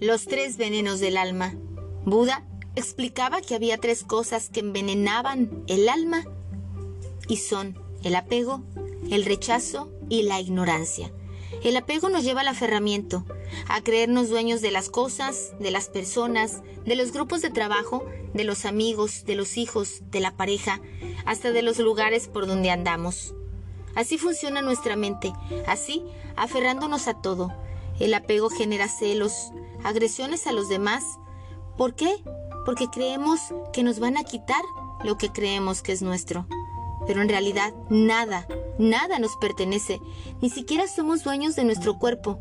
Los tres venenos del alma. Buda explicaba que había tres cosas que envenenaban el alma y son el apego, el rechazo y la ignorancia. El apego nos lleva al aferramiento, a creernos dueños de las cosas, de las personas, de los grupos de trabajo, de los amigos, de los hijos, de la pareja, hasta de los lugares por donde andamos. Así funciona nuestra mente, así aferrándonos a todo. El apego genera celos, agresiones a los demás. ¿Por qué? Porque creemos que nos van a quitar lo que creemos que es nuestro. Pero en realidad nada, nada nos pertenece, ni siquiera somos dueños de nuestro cuerpo,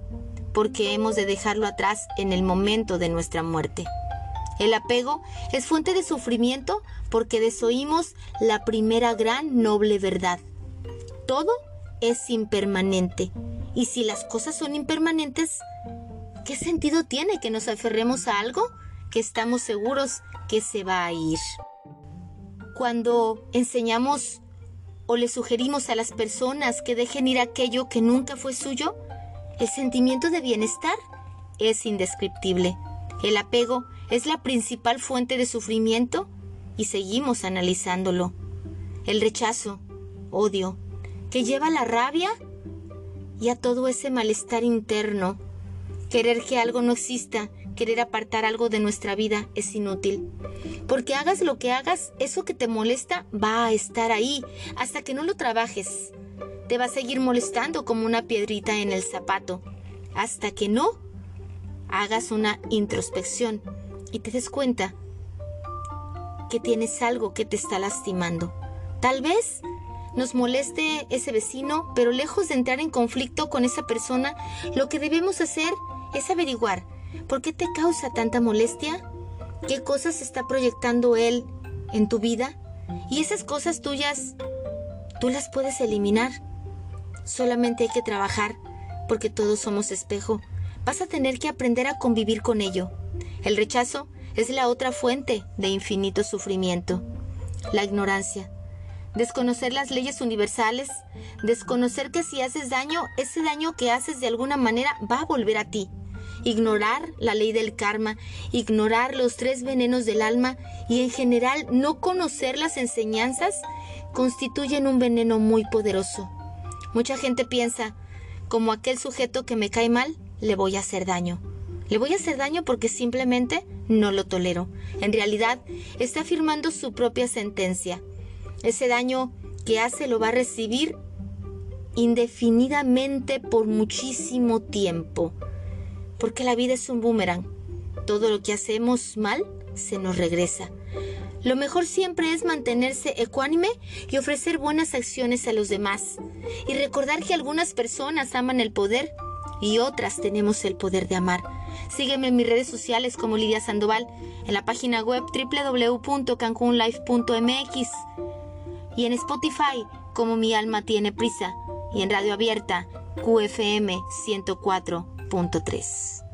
porque hemos de dejarlo atrás en el momento de nuestra muerte. El apego es fuente de sufrimiento porque desoímos la primera gran noble verdad todo es impermanente. Y si las cosas son impermanentes, ¿qué sentido tiene que nos aferremos a algo que estamos seguros que se va a ir? Cuando enseñamos o le sugerimos a las personas que dejen ir aquello que nunca fue suyo, el sentimiento de bienestar es indescriptible. El apego es la principal fuente de sufrimiento y seguimos analizándolo. El rechazo, odio, que lleva la rabia y a todo ese malestar interno. Querer que algo no exista, querer apartar algo de nuestra vida es inútil. Porque hagas lo que hagas, eso que te molesta va a estar ahí hasta que no lo trabajes. Te va a seguir molestando como una piedrita en el zapato, hasta que no hagas una introspección y te des cuenta que tienes algo que te está lastimando. Tal vez nos moleste ese vecino, pero lejos de entrar en conflicto con esa persona, lo que debemos hacer es averiguar por qué te causa tanta molestia, qué cosas está proyectando él en tu vida y esas cosas tuyas tú las puedes eliminar. Solamente hay que trabajar porque todos somos espejo. Vas a tener que aprender a convivir con ello. El rechazo es la otra fuente de infinito sufrimiento. La ignorancia desconocer las leyes universales, desconocer que si haces daño, ese daño que haces de alguna manera va a volver a ti, ignorar la ley del karma, ignorar los tres venenos del alma y en general no conocer las enseñanzas constituyen un veneno muy poderoso. Mucha gente piensa, como aquel sujeto que me cae mal, le voy a hacer daño. Le voy a hacer daño porque simplemente no lo tolero. En realidad, está afirmando su propia sentencia. Ese daño que hace lo va a recibir indefinidamente por muchísimo tiempo. Porque la vida es un boomerang. Todo lo que hacemos mal se nos regresa. Lo mejor siempre es mantenerse ecuánime y ofrecer buenas acciones a los demás. Y recordar que algunas personas aman el poder y otras tenemos el poder de amar. Sígueme en mis redes sociales como Lidia Sandoval, en la página web www.cancunlife.mx y en Spotify como Mi Alma Tiene Prisa y en Radio Abierta QFM 104.3.